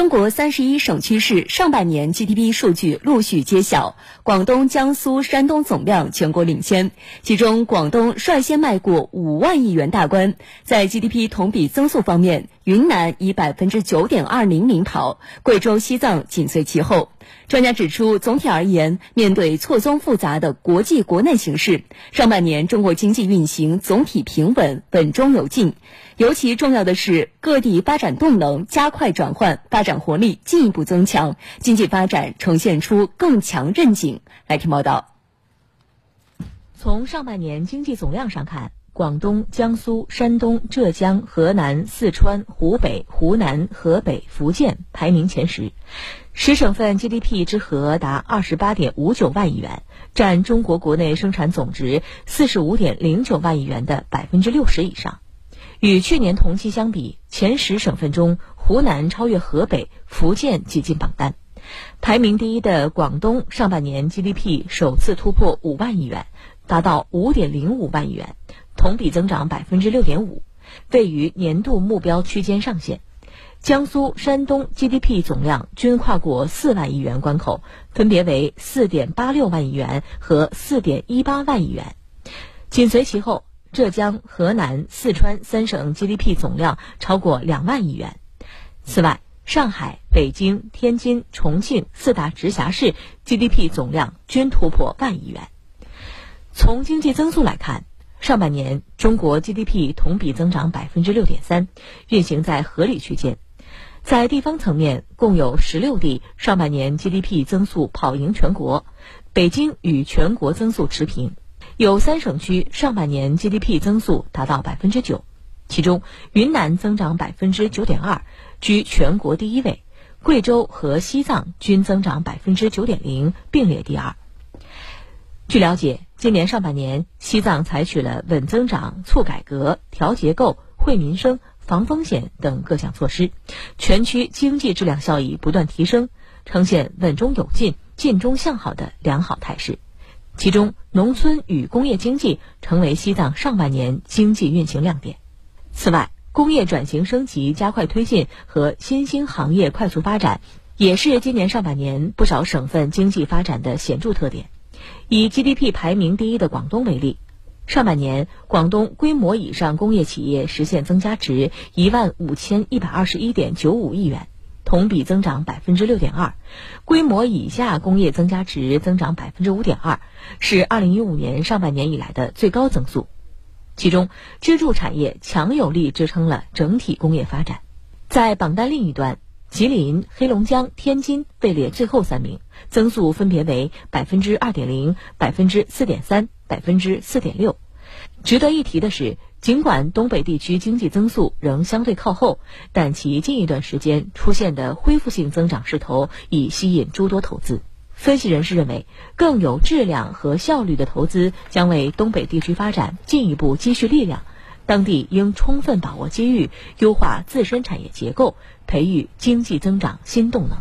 中国三十一省区市上半年 GDP 数据陆续揭晓，广东、江苏、山东总量全国领先，其中广东率先迈过五万亿元大关。在 GDP 同比增速方面，云南以百分之九点二零领跑，贵州、西藏紧随其后。专家指出，总体而言，面对错综复杂的国际国内形势，上半年中国经济运行总体平稳，稳中有进。尤其重要的是，各地发展动能加快转换，发展活力进一步增强，经济发展呈现出更强韧劲。来听报道。从上半年经济总量上看，广东、江苏、山东、浙江、河南、四川、湖北、湖南、河北、福建排名前十。十省份 GDP 之和达二十八点五九万亿元，占中国国内生产总值四十五点零九万亿元的百分之六十以上。与去年同期相比，前十省份中，湖南超越河北、福建挤进榜单。排名第一的广东上半年 GDP 首次突破五万亿元，达到五点零五万亿元，同比增长百分之六点五，位于年度目标区间上限。江苏、山东 GDP 总量均跨过四万亿元关口，分别为四点八六万亿元和四点一八万亿元。紧随其后，浙江、河南、四川三省 GDP 总量超过两万亿元。此外，上海、北京、天津、重庆四大直辖市 GDP 总量均突破万亿元。从经济增速来看，上半年中国 GDP 同比增长百分之六点三，运行在合理区间。在地方层面，共有十六地上半年 GDP 增速跑赢全国，北京与全国增速持平，有三省区上半年 GDP 增速达到百分之九，其中云南增长百分之九点二，居全国第一位，贵州和西藏均增长百分之九点零，并列第二。据了解，今年上半年，西藏采取了稳增长、促改革、调结构、惠民生。防风险等各项措施，全区经济质量效益不断提升，呈现稳中有进、进中向好的良好态势。其中，农村与工业经济成为西藏上半年经济运行亮点。此外，工业转型升级加快推进和新兴行业快速发展，也是今年上半年不少省份经济发展的显著特点。以 GDP 排名第一的广东为例。上半年，广东规模以上工业企业实现增加值一万五千一百二十一点九五亿元，同比增长百分之六点二；规模以下工业增加值增长百分之五点二，是二零一五年上半年以来的最高增速。其中，支柱产业强有力支撑了整体工业发展。在榜单另一端，吉林、黑龙江、天津位列最后三名，增速分别为百分之二点零、百分之四点三。百分之四点六。值得一提的是，尽管东北地区经济增速仍相对靠后，但其近一段时间出现的恢复性增长势头已吸引诸多投资。分析人士认为，更有质量和效率的投资将为东北地区发展进一步积蓄力量。当地应充分把握机遇，优化自身产业结构，培育经济增长新动能。